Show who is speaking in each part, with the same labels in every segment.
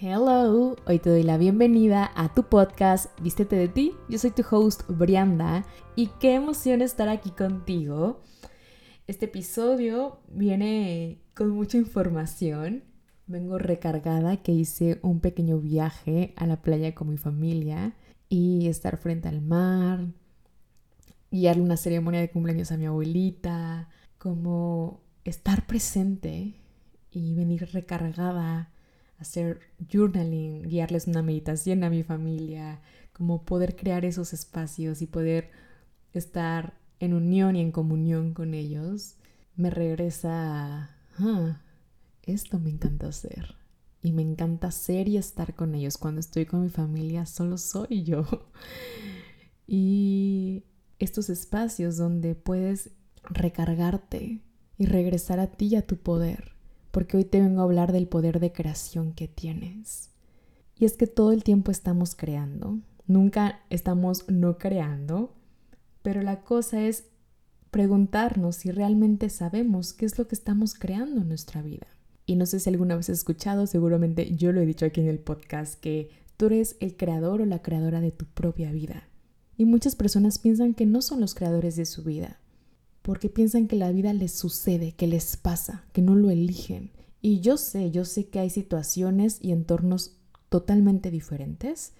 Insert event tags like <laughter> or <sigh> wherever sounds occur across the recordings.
Speaker 1: Hello, hoy te doy la bienvenida a tu podcast Vístete de ti. Yo soy tu host Brianda y qué emoción estar aquí contigo. Este episodio viene con mucha información. Vengo recargada que hice un pequeño viaje a la playa con mi familia y estar frente al mar, guiarle una ceremonia de cumpleaños a mi abuelita, como estar presente y venir recargada hacer journaling, guiarles una meditación a mi familia, como poder crear esos espacios y poder estar en unión y en comunión con ellos, me regresa a, ah, esto me encanta hacer. Y me encanta ser y estar con ellos. Cuando estoy con mi familia, solo soy yo. <laughs> y estos espacios donde puedes recargarte y regresar a ti y a tu poder porque hoy te vengo a hablar del poder de creación que tienes. Y es que todo el tiempo estamos creando, nunca estamos no creando, pero la cosa es preguntarnos si realmente sabemos qué es lo que estamos creando en nuestra vida. Y no sé si alguna vez has escuchado, seguramente yo lo he dicho aquí en el podcast, que tú eres el creador o la creadora de tu propia vida. Y muchas personas piensan que no son los creadores de su vida, porque piensan que la vida les sucede, que les pasa, que no lo eligen. Y yo sé, yo sé que hay situaciones y entornos totalmente diferentes.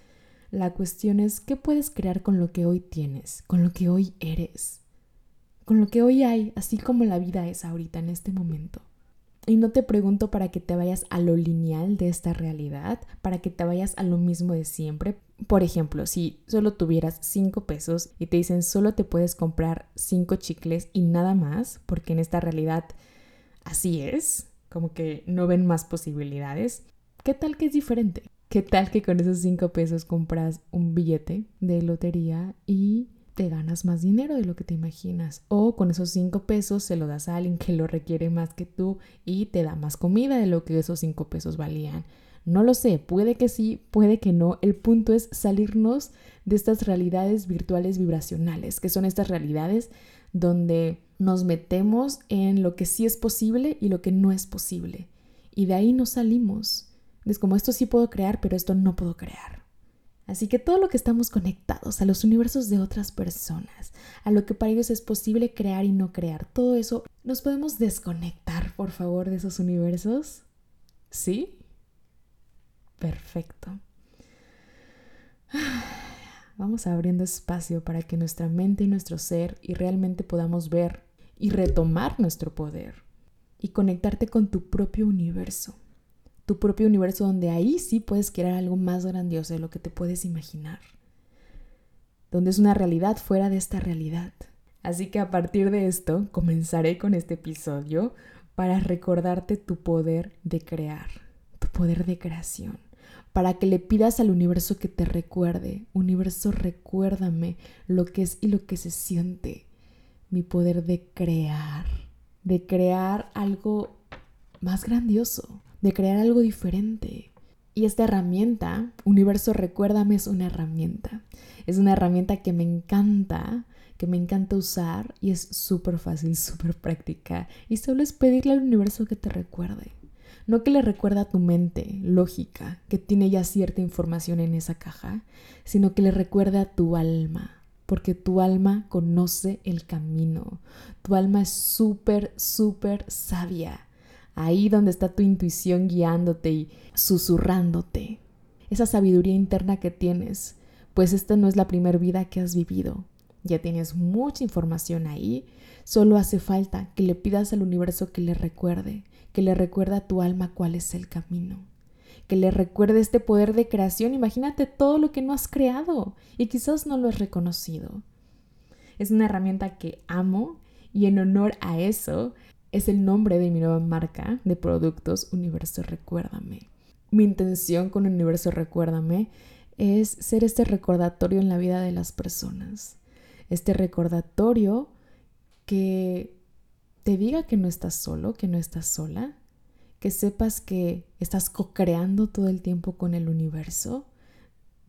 Speaker 1: La cuestión es qué puedes crear con lo que hoy tienes, con lo que hoy eres, con lo que hoy hay, así como la vida es ahorita en este momento. Y no te pregunto para que te vayas a lo lineal de esta realidad, para que te vayas a lo mismo de siempre. Por ejemplo, si solo tuvieras 5 pesos y te dicen solo te puedes comprar 5 chicles y nada más, porque en esta realidad así es, como que no ven más posibilidades, ¿qué tal que es diferente? ¿Qué tal que con esos 5 pesos compras un billete de lotería y te ganas más dinero de lo que te imaginas. O con esos cinco pesos se lo das a alguien que lo requiere más que tú y te da más comida de lo que esos cinco pesos valían. No lo sé, puede que sí, puede que no. El punto es salirnos de estas realidades virtuales vibracionales, que son estas realidades donde nos metemos en lo que sí es posible y lo que no es posible. Y de ahí nos salimos. Es como esto sí puedo crear, pero esto no puedo crear. Así que todo lo que estamos conectados a los universos de otras personas, a lo que para ellos es posible crear y no crear, todo eso, ¿nos podemos desconectar, por favor, de esos universos? ¿Sí? Perfecto. <sighs> Vamos abriendo espacio para que nuestra mente y nuestro ser y realmente podamos ver y retomar nuestro poder y conectarte con tu propio universo tu propio universo donde ahí sí puedes crear algo más grandioso de lo que te puedes imaginar. Donde es una realidad fuera de esta realidad. Así que a partir de esto comenzaré con este episodio para recordarte tu poder de crear, tu poder de creación, para que le pidas al universo que te recuerde, universo recuérdame lo que es y lo que se siente, mi poder de crear, de crear algo más grandioso, de crear algo diferente. Y esta herramienta, Universo Recuérdame, es una herramienta. Es una herramienta que me encanta, que me encanta usar y es súper fácil, súper práctica. Y solo es pedirle al universo que te recuerde. No que le recuerde a tu mente lógica, que tiene ya cierta información en esa caja, sino que le recuerde a tu alma, porque tu alma conoce el camino. Tu alma es súper, súper sabia ahí donde está tu intuición guiándote y susurrándote, esa sabiduría interna que tienes, pues esta no es la primera vida que has vivido. Ya tienes mucha información ahí, solo hace falta que le pidas al universo que le recuerde, que le recuerde a tu alma cuál es el camino, que le recuerde este poder de creación. Imagínate todo lo que no has creado y quizás no lo has reconocido. Es una herramienta que amo y en honor a eso es el nombre de mi nueva marca de productos Universo Recuérdame. Mi intención con Universo Recuérdame es ser este recordatorio en la vida de las personas. Este recordatorio que te diga que no estás solo, que no estás sola, que sepas que estás co-creando todo el tiempo con el universo,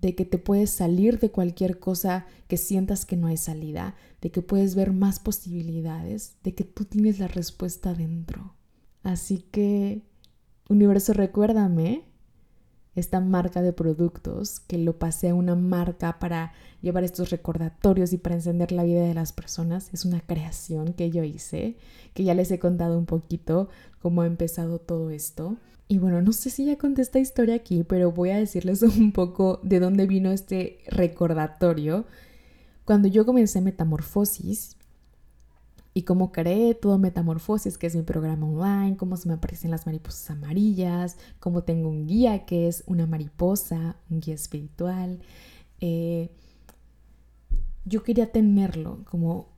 Speaker 1: de que te puedes salir de cualquier cosa que sientas que no hay salida, de que puedes ver más posibilidades, de que tú tienes la respuesta dentro. Así que, universo, recuérdame esta marca de productos, que lo pasé a una marca para llevar estos recordatorios y para encender la vida de las personas. Es una creación que yo hice, que ya les he contado un poquito cómo ha empezado todo esto. Y bueno, no sé si ya conté esta historia aquí, pero voy a decirles <laughs> un poco de dónde vino este recordatorio. Cuando yo comencé Metamorfosis, y cómo creé todo Metamorfosis, que es mi programa online, cómo se me aparecen las mariposas amarillas, cómo tengo un guía que es una mariposa, un guía espiritual. Eh, yo quería tenerlo como,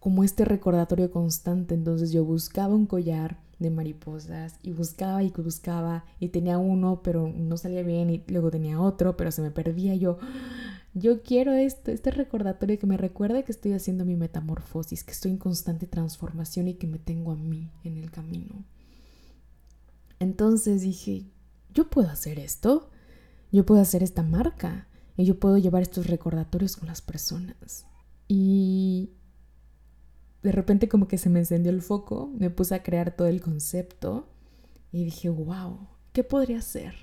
Speaker 1: como este recordatorio constante, entonces yo buscaba un collar de mariposas y buscaba y buscaba y tenía uno pero no salía bien y luego tenía otro pero se me perdía yo yo quiero esto, este recordatorio que me recuerde que estoy haciendo mi metamorfosis, que estoy en constante transformación y que me tengo a mí en el camino. Entonces dije, yo puedo hacer esto, yo puedo hacer esta marca y yo puedo llevar estos recordatorios con las personas. Y de repente como que se me encendió el foco, me puse a crear todo el concepto y dije, wow, ¿qué podría hacer?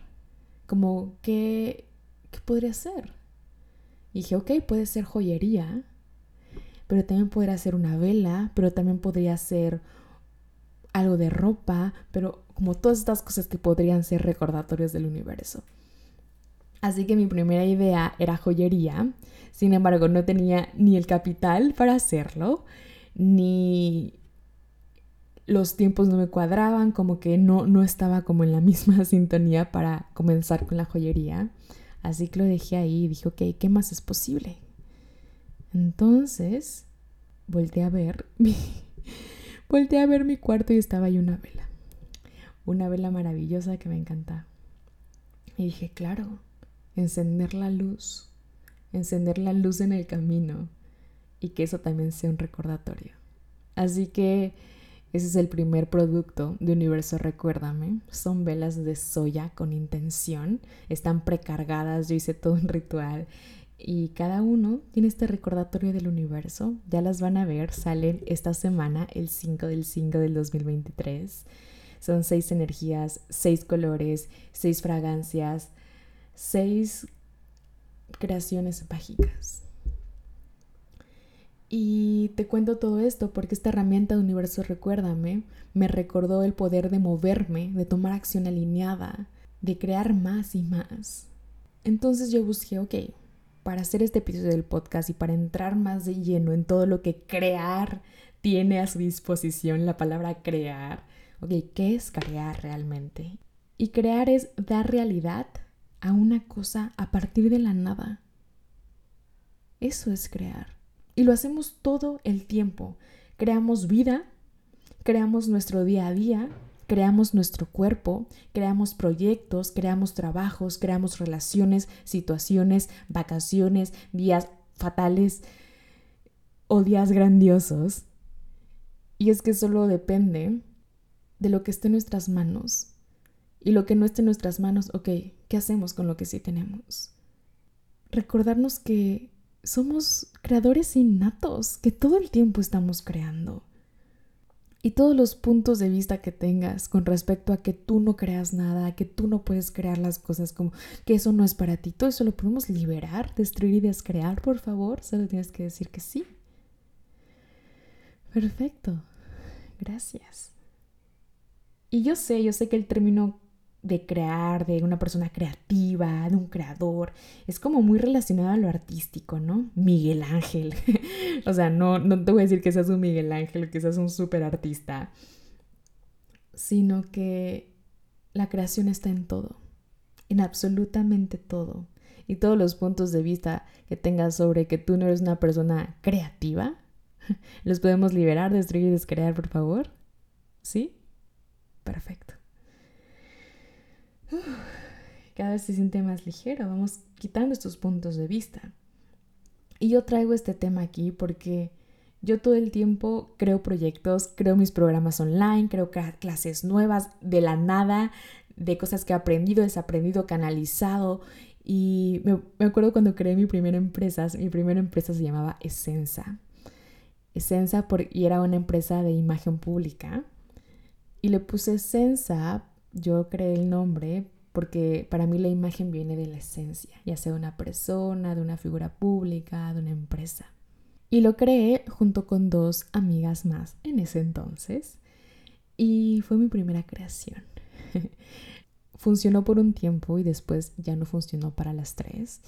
Speaker 1: Como, ¿qué, qué podría hacer? Y dije, ok, puede ser joyería, pero también podría ser una vela, pero también podría ser algo de ropa, pero como todas estas cosas que podrían ser recordatorios del universo. Así que mi primera idea era joyería, sin embargo no tenía ni el capital para hacerlo, ni los tiempos no me cuadraban, como que no, no estaba como en la <laughs> misma sintonía para comenzar con la joyería. Así que lo dejé ahí y dije, ok, ¿qué más es posible? Entonces, volteé a ver <laughs> volteé a ver mi cuarto y estaba ahí una vela. Una vela maravillosa que me encanta. Y dije, claro, encender la luz, encender la luz en el camino y que eso también sea un recordatorio. Así que ese es el primer producto de Universo Recuérdame. Son velas de soya con intención. Están precargadas. Yo hice todo un ritual. Y cada uno tiene este recordatorio del universo. Ya las van a ver. Salen esta semana, el 5 del 5 del 2023. Son seis energías, seis colores, seis fragancias, seis creaciones mágicas. Y te cuento todo esto porque esta herramienta de universo Recuérdame me recordó el poder de moverme, de tomar acción alineada, de crear más y más. Entonces yo busqué, ok, para hacer este episodio del podcast y para entrar más de lleno en todo lo que crear tiene a su disposición, la palabra crear, ok, ¿qué es crear realmente? Y crear es dar realidad a una cosa a partir de la nada. Eso es crear. Y lo hacemos todo el tiempo. Creamos vida, creamos nuestro día a día, creamos nuestro cuerpo, creamos proyectos, creamos trabajos, creamos relaciones, situaciones, vacaciones, días fatales o días grandiosos. Y es que solo depende de lo que esté en nuestras manos. Y lo que no esté en nuestras manos, ok, ¿qué hacemos con lo que sí tenemos? Recordarnos que somos creadores innatos, que todo el tiempo estamos creando. Y todos los puntos de vista que tengas con respecto a que tú no creas nada, que tú no puedes crear las cosas como que eso no es para ti, todo eso lo podemos liberar, destruir y descrear, por favor. Solo tienes que decir que sí. Perfecto. Gracias. Y yo sé, yo sé que el término de crear, de una persona creativa, de un creador. Es como muy relacionado a lo artístico, ¿no? Miguel Ángel. <laughs> o sea, no, no te voy a decir que seas un Miguel Ángel, que seas un súper artista, sino que la creación está en todo, en absolutamente todo. Y todos los puntos de vista que tengas sobre que tú no eres una persona creativa, <laughs> los podemos liberar, destruir y descrear, por favor. ¿Sí? Perfecto cada vez se siente más ligero, vamos quitando estos puntos de vista. Y yo traigo este tema aquí porque yo todo el tiempo creo proyectos, creo mis programas online, creo clases nuevas de la nada, de cosas que he aprendido, desaprendido, canalizado. Y me, acuerdo cuando creé mi primera empresa, mi primera empresa se llamaba Essenza. Essenza y era una empresa de imagen pública. Y le puse Essenza yo creé el nombre porque para mí la imagen viene de la esencia, ya sea de una persona, de una figura pública, de una empresa. Y lo creé junto con dos amigas más en ese entonces. Y fue mi primera creación. <laughs> funcionó por un tiempo y después ya no funcionó para las tres.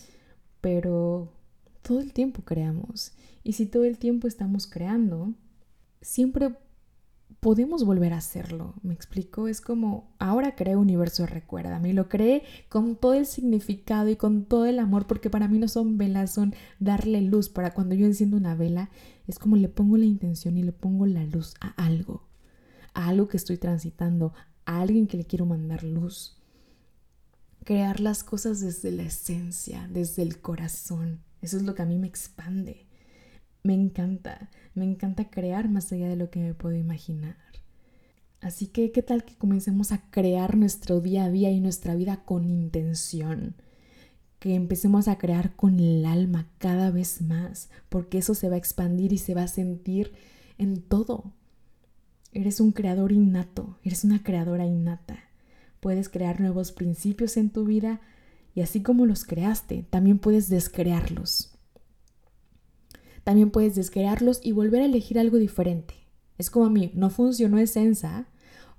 Speaker 1: Pero todo el tiempo creamos. Y si todo el tiempo estamos creando, siempre podemos volver a hacerlo. ¿Me explico? Es como, ahora creo Universo Recuérdame y lo creé con todo el significado y con todo el amor, porque para mí no son velas, son darle luz. Para cuando yo enciendo una vela, es como le pongo la intención y le pongo la luz a algo, a algo que estoy transitando, a alguien que le quiero mandar luz. Crear las cosas desde la esencia, desde el corazón. Eso es lo que a mí me expande. Me encanta, me encanta crear más allá de lo que me puedo imaginar. Así que, ¿qué tal que comencemos a crear nuestro día a día y nuestra vida con intención? Que empecemos a crear con el alma cada vez más, porque eso se va a expandir y se va a sentir en todo. Eres un creador innato, eres una creadora innata. Puedes crear nuevos principios en tu vida y así como los creaste, también puedes descrearlos. También puedes descrearlos y volver a elegir algo diferente. Es como a mí, no funcionó Esensa.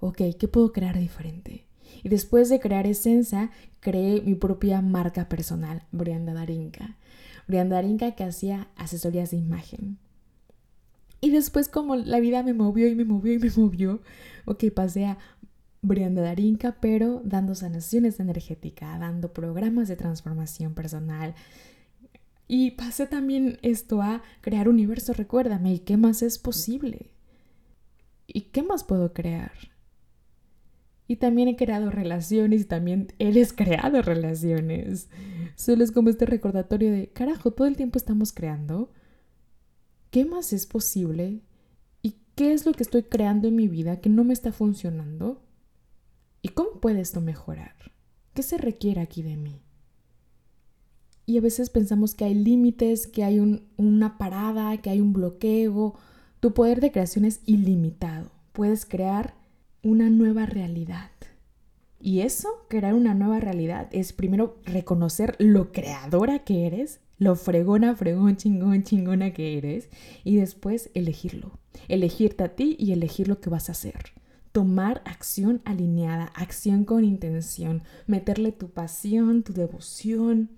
Speaker 1: Ok, ¿qué puedo crear diferente? Y después de crear Esensa, creé mi propia marca personal, Brianda Darinka. Brianda Darinka que hacía asesorías de imagen. Y después como la vida me movió y me movió y me movió, ok, pasé a Brianda Darinka, pero dando sanaciones energéticas, dando programas de transformación personal, y pasé también esto a crear universo, recuérdame, ¿y qué más es posible? ¿Y qué más puedo crear? Y también he creado relaciones y también eres creado relaciones. Solo es como este recordatorio de, carajo, todo el tiempo estamos creando. ¿Qué más es posible? ¿Y qué es lo que estoy creando en mi vida que no me está funcionando? ¿Y cómo puede esto mejorar? ¿Qué se requiere aquí de mí? Y a veces pensamos que hay límites, que hay una parada, que hay un bloqueo. Tu poder de creación es ilimitado. Puedes crear una nueva realidad. Y eso, crear una nueva realidad, es primero reconocer lo creadora que eres, lo fregona, fregón, chingón, chingona que eres, y después elegirlo. Elegirte a ti y elegir lo que vas a hacer. Tomar acción alineada, acción con intención, meterle tu pasión, tu devoción,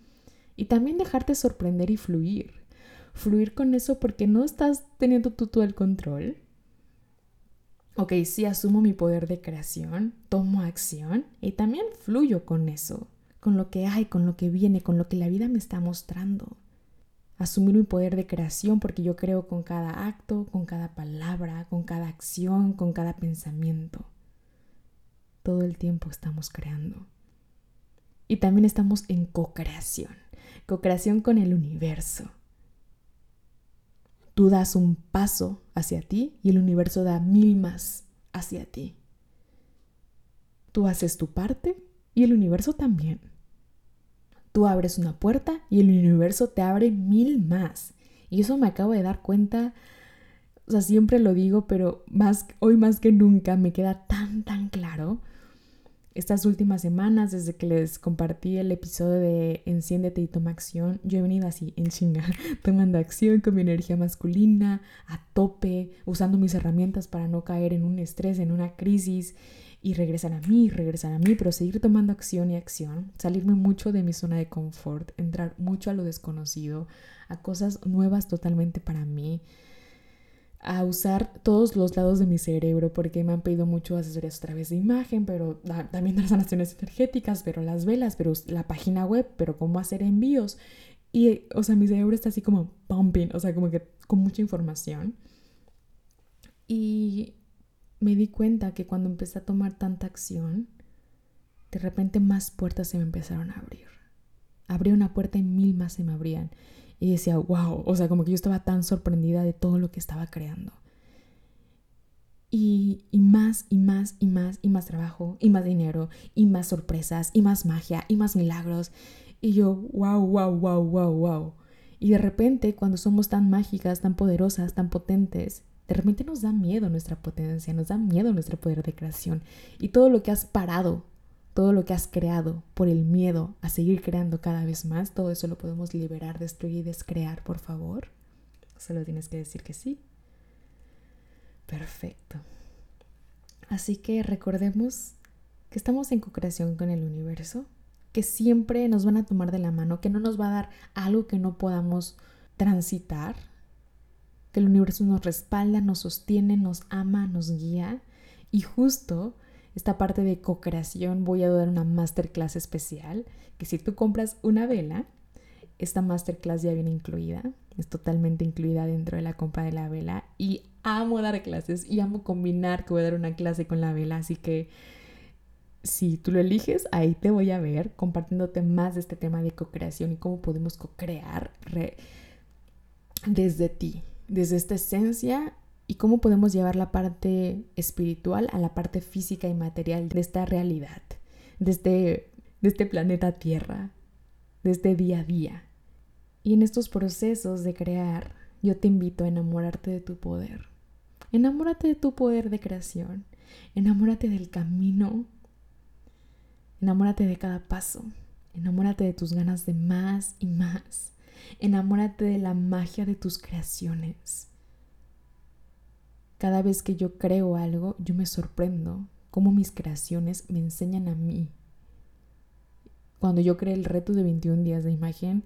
Speaker 1: y también dejarte sorprender y fluir. Fluir con eso porque no estás teniendo tú todo el control. Ok, sí asumo mi poder de creación, tomo acción y también fluyo con eso, con lo que hay, con lo que viene, con lo que la vida me está mostrando. Asumir mi poder de creación porque yo creo con cada acto, con cada palabra, con cada acción, con cada pensamiento. Todo el tiempo estamos creando. Y también estamos en co-creación co-creación con el universo. Tú das un paso hacia ti y el universo da mil más hacia ti. Tú haces tu parte y el universo también. Tú abres una puerta y el universo te abre mil más. Y eso me acabo de dar cuenta, o sea, siempre lo digo, pero más, hoy más que nunca me queda tan, tan claro estas últimas semanas, desde que les compartí el episodio de Enciéndete y toma acción, yo he venido así, en chinga, <laughs> tomando acción con mi energía masculina, a tope, usando mis herramientas para no caer en un estrés, en una crisis, y regresar a mí, regresar a mí, pero seguir tomando acción y acción, salirme mucho de mi zona de confort, entrar mucho a lo desconocido, a cosas nuevas totalmente para mí a usar todos los lados de mi cerebro porque me han pedido mucho asesorías a través de imagen, pero también las sanaciones energéticas, pero las velas, pero la página web, pero cómo hacer envíos. Y, o sea, mi cerebro está así como pumping, o sea, como que con mucha información. Y me di cuenta que cuando empecé a tomar tanta acción, de repente más puertas se me empezaron a abrir. Abrí una puerta y mil más se me abrían. Y decía, wow, o sea, como que yo estaba tan sorprendida de todo lo que estaba creando. Y, y, más y más y más y más trabajo y más dinero y más sorpresas y más magia y más milagros. Y yo, wow, wow, wow, wow, wow. Y de repente, cuando somos tan mágicas, tan poderosas, tan potentes, de repente nos da miedo nuestra potencia, nos da miedo nuestro poder de creación. Y todo lo que has parado todo lo que has creado por el miedo a seguir creando cada vez más, todo eso lo podemos liberar, destruir y descrear, por favor. Solo tienes que decir que sí. Perfecto. Así que recordemos que estamos en co-creación con el universo, que siempre nos van a tomar de la mano, que no nos va a dar algo que no podamos transitar, que el universo nos respalda, nos sostiene, nos ama, nos guía. Y justo esta parte de co-creación voy a dar una masterclass especial, que si tú compras una vela, esta masterclass ya viene incluida, es totalmente incluida dentro de la compra de la vela y amo dar clases y amo combinar que voy a dar una clase con la vela, así que si tú lo eliges, ahí te voy a ver compartiéndote más de este tema de co-creación y cómo podemos co-crear desde ti, desde esta esencia y cómo podemos llevar la parte espiritual a la parte física y material de esta realidad, de este, de este planeta Tierra, de este día a día. Y en estos procesos de crear, yo te invito a enamorarte de tu poder. Enamórate de tu poder de creación. Enamórate del camino. Enamórate de cada paso. Enamórate de tus ganas de más y más. Enamórate de la magia de tus creaciones. Cada vez que yo creo algo, yo me sorprendo cómo mis creaciones me enseñan a mí. Cuando yo creé el reto de 21 días de imagen,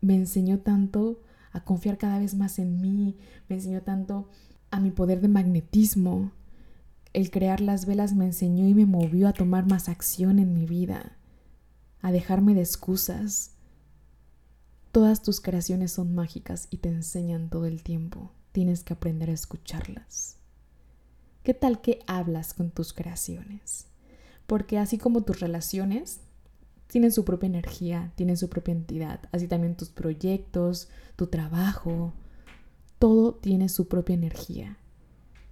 Speaker 1: me enseñó tanto a confiar cada vez más en mí, me enseñó tanto a mi poder de magnetismo. El crear las velas me enseñó y me movió a tomar más acción en mi vida, a dejarme de excusas. Todas tus creaciones son mágicas y te enseñan todo el tiempo tienes que aprender a escucharlas. ¿Qué tal que hablas con tus creaciones? Porque así como tus relaciones tienen su propia energía, tienen su propia entidad, así también tus proyectos, tu trabajo, todo tiene su propia energía.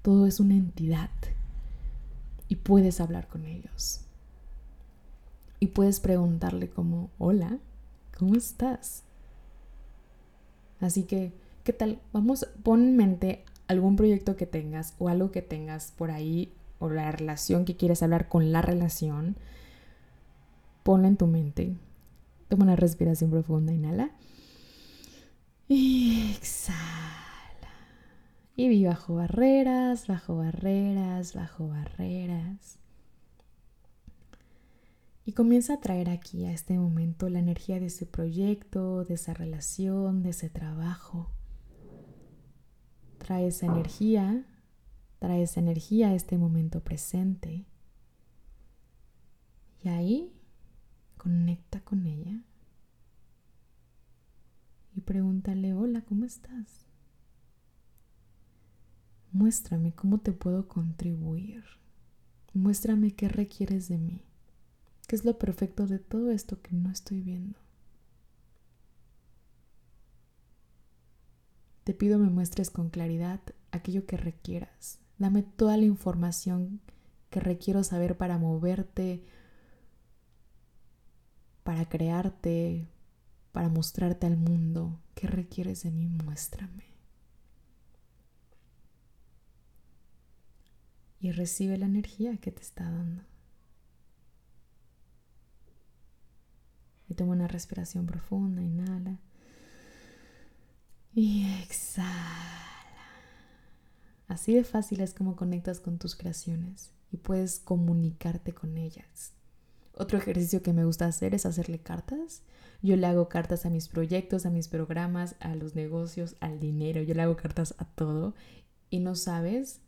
Speaker 1: Todo es una entidad y puedes hablar con ellos. Y puedes preguntarle como, hola, ¿cómo estás? Así que ¿Qué tal? Vamos, pon en mente algún proyecto que tengas o algo que tengas por ahí o la relación que quieres hablar con la relación. Ponlo en tu mente. Toma una respiración profunda, inhala. Y exhala. Y bajo barreras, bajo barreras, bajo barreras. Y comienza a traer aquí a este momento la energía de ese proyecto, de esa relación, de ese trabajo. Trae esa energía, trae esa energía a este momento presente. Y ahí conecta con ella y pregúntale, hola, ¿cómo estás? Muéstrame cómo te puedo contribuir. Muéstrame qué requieres de mí. ¿Qué es lo perfecto de todo esto que no estoy viendo? Te pido me muestres con claridad aquello que requieras. Dame toda la información que requiero saber para moverte, para crearte, para mostrarte al mundo. ¿Qué requieres de mí? Muéstrame. Y recibe la energía que te está dando. Y toma una respiración profunda, inhala. Y exhala. Así de fácil es como conectas con tus creaciones y puedes comunicarte con ellas. Otro ejercicio que me gusta hacer es hacerle cartas. Yo le hago cartas a mis proyectos, a mis programas, a los negocios, al dinero. Yo le hago cartas a todo. Y no sabes.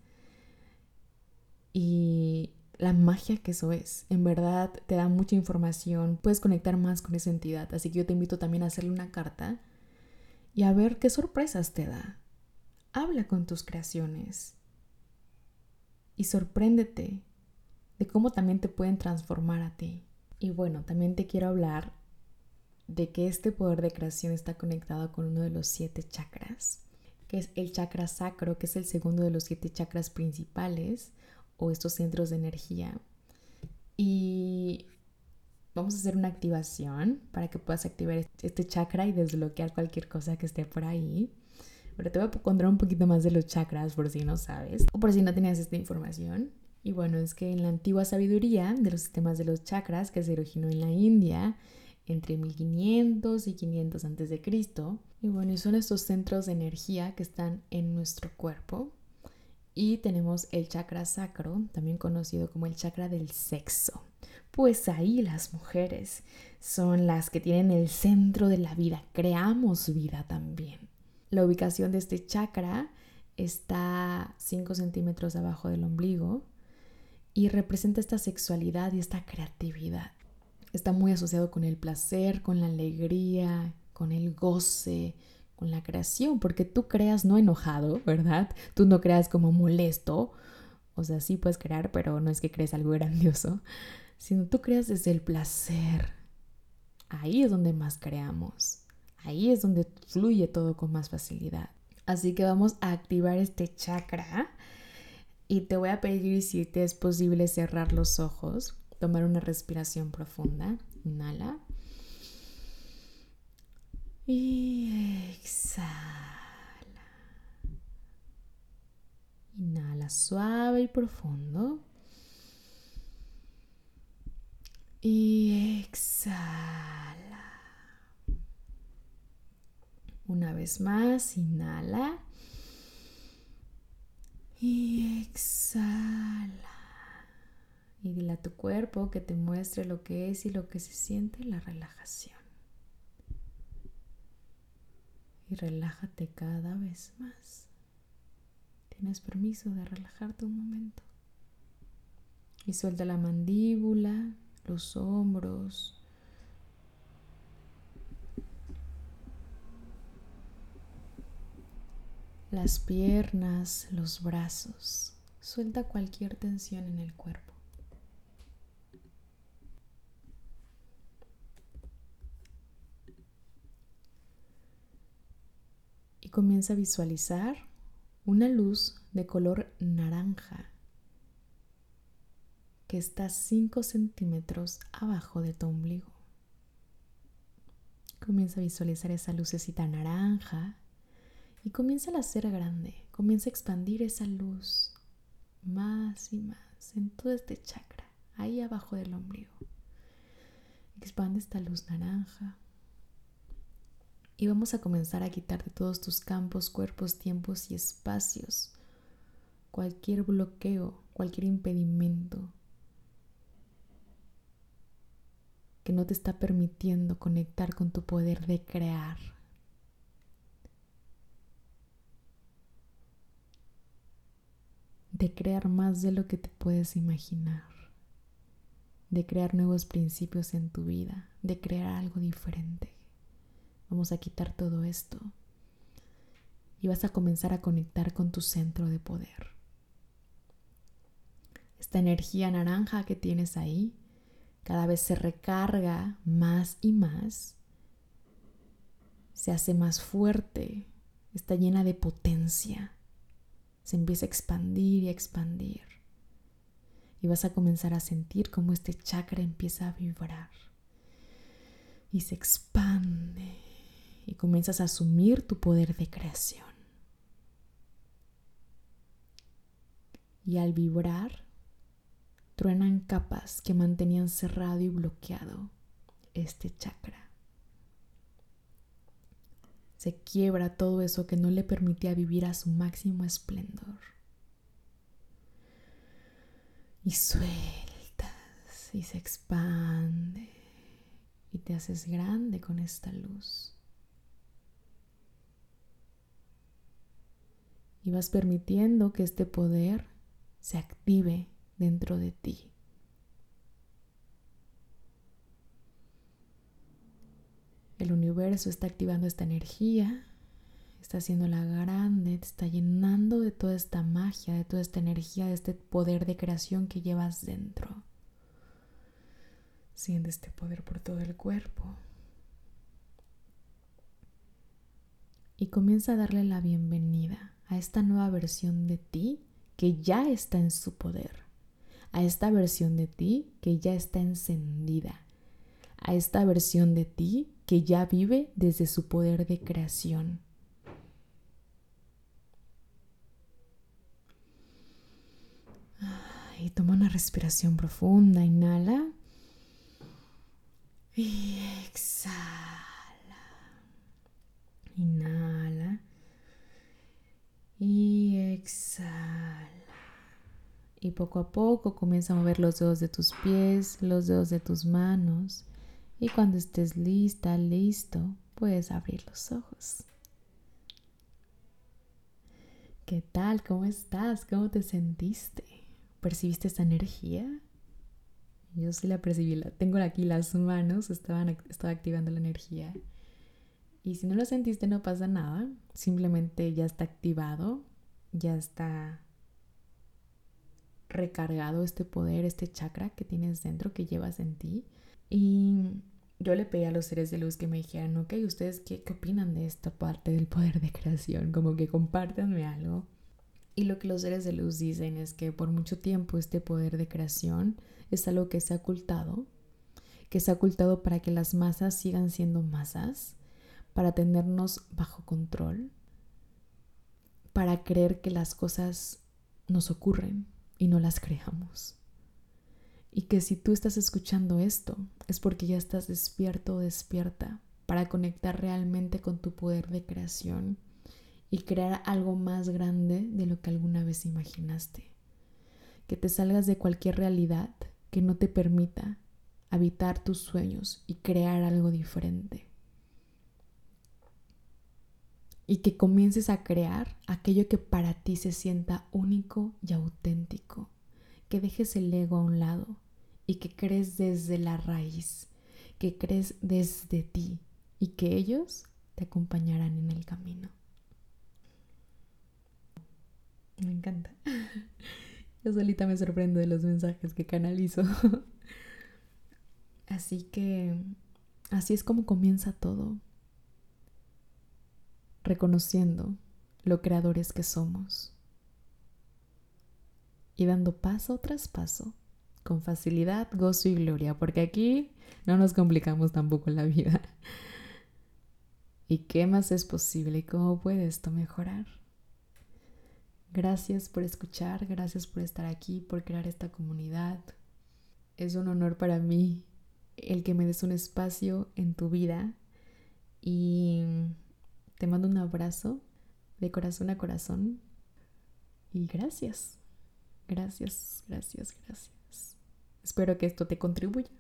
Speaker 1: Y la magia que eso es. En verdad te da mucha información. Puedes conectar más con esa entidad. Así que yo te invito también a hacerle una carta y a ver qué sorpresas te da. Habla con tus creaciones y sorpréndete de cómo también te pueden transformar a ti. Y bueno, también te quiero hablar de que este poder de creación está conectado con uno de los siete chakras, que es el chakra sacro, que es el segundo de los siete chakras principales o estos centros de energía. Y Vamos a hacer una activación para que puedas activar este chakra y desbloquear cualquier cosa que esté por ahí. Pero te voy a contar un poquito más de los chakras por si no sabes o por si no tenías esta información. Y bueno, es que en la antigua sabiduría de los sistemas de los chakras que se originó en la India entre 1500 y 500 antes de Cristo, y bueno, son estos centros de energía que están en nuestro cuerpo. Y tenemos el chakra sacro, también conocido como el chakra del sexo. Pues ahí las mujeres son las que tienen el centro de la vida, creamos vida también. La ubicación de este chakra está 5 centímetros abajo del ombligo y representa esta sexualidad y esta creatividad. Está muy asociado con el placer, con la alegría, con el goce, con la creación, porque tú creas no enojado, ¿verdad? Tú no creas como molesto, o sea, sí puedes crear, pero no es que crees algo grandioso, sino tú creas desde el placer. Ahí es donde más creamos, ahí es donde fluye todo con más facilidad. Así que vamos a activar este chakra y te voy a pedir si te es posible cerrar los ojos, tomar una respiración profunda. Inhala. Y exhala. Inhala suave y profundo. Y exhala. Una vez más, inhala. Y exhala. Y dile a tu cuerpo que te muestre lo que es y lo que se siente la relajación. Y relájate cada vez más. Tienes permiso de relajarte un momento. Y suelta la mandíbula, los hombros, las piernas, los brazos. Suelta cualquier tensión en el cuerpo. Y comienza a visualizar una luz de color naranja que está 5 centímetros abajo de tu ombligo. Comienza a visualizar esa lucecita naranja y comienza a ser grande, comienza a expandir esa luz más y más en todo este chakra, ahí abajo del ombligo. Expande esta luz naranja. Y vamos a comenzar a quitar de todos tus campos, cuerpos, tiempos y espacios cualquier bloqueo, cualquier impedimento que no te está permitiendo conectar con tu poder de crear, de crear más de lo que te puedes imaginar, de crear nuevos principios en tu vida, de crear algo diferente. Vamos a quitar todo esto y vas a comenzar a conectar con tu centro de poder. Esta energía naranja que tienes ahí cada vez se recarga más y más, se hace más fuerte, está llena de potencia se empieza a expandir y a expandir. Y vas a comenzar a sentir cómo este chakra empieza a vibrar. Y se expande. Y comienzas a asumir tu poder de creación. Y al vibrar, truenan capas que mantenían cerrado y bloqueado este chakra. Se quiebra todo eso que no le permitía vivir a su máximo esplendor. Y sueltas y se expande y te haces grande con esta luz. Y vas permitiendo que este poder se active dentro de ti. El universo está activando esta energía, está haciéndola grande, te está llenando de toda esta magia, de toda esta energía, de este poder de creación que llevas dentro. Siente este poder por todo el cuerpo. Y comienza a darle la bienvenida a esta nueva versión de ti que ya está en su poder, a esta versión de ti que ya está encendida, a esta versión de ti que ya vive desde su poder de creación. toma una respiración profunda, inhala. Y exhala. Inhala. Y exhala. Y poco a poco comienza a mover los dedos de tus pies, los dedos de tus manos. Y cuando estés lista, listo, puedes abrir los ojos. ¿Qué tal? ¿Cómo estás? ¿Cómo te sentiste? ¿Percibiste esta energía? Yo sí la percibí, tengo aquí las manos, estaban, estaba activando la energía. Y si no lo sentiste no pasa nada, simplemente ya está activado, ya está recargado este poder, este chakra que tienes dentro, que llevas en ti. Y yo le pedí a los seres de luz que me dijeran, ok, ¿ustedes qué, qué opinan de esta parte del poder de creación? Como que compártanme algo. Y lo que los seres de luz dicen es que por mucho tiempo este poder de creación es algo que se ha ocultado, que se ha ocultado para que las masas sigan siendo masas, para tenernos bajo control, para creer que las cosas nos ocurren y no las creamos. Y que si tú estás escuchando esto es porque ya estás despierto o despierta para conectar realmente con tu poder de creación y crear algo más grande de lo que alguna vez imaginaste. Que te salgas de cualquier realidad que no te permita habitar tus sueños y crear algo diferente. Y que comiences a crear aquello que para ti se sienta único y auténtico. Que dejes el ego a un lado y que crees desde la raíz, que crees desde ti y que ellos te acompañarán en el camino. Me encanta. <laughs> Yo solita me sorprendo de los mensajes que canalizo. <laughs> Así que así es como comienza todo. Reconociendo lo creadores que somos. Y dando paso tras paso, con facilidad, gozo y gloria, porque aquí no nos complicamos tampoco la vida. ¿Y qué más es posible y cómo puede esto mejorar? Gracias por escuchar, gracias por estar aquí, por crear esta comunidad. Es un honor para mí el que me des un espacio en tu vida y te mando un abrazo de corazón a corazón y gracias, gracias, gracias, gracias. Espero que esto te contribuya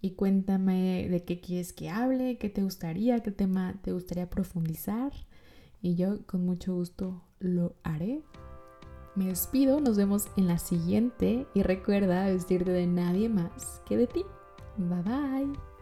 Speaker 1: y cuéntame de qué quieres que hable, qué te gustaría, qué tema te gustaría profundizar y yo con mucho gusto lo haré. Me despido, nos vemos en la siguiente y recuerda vestirte de nadie más que de ti. Bye bye.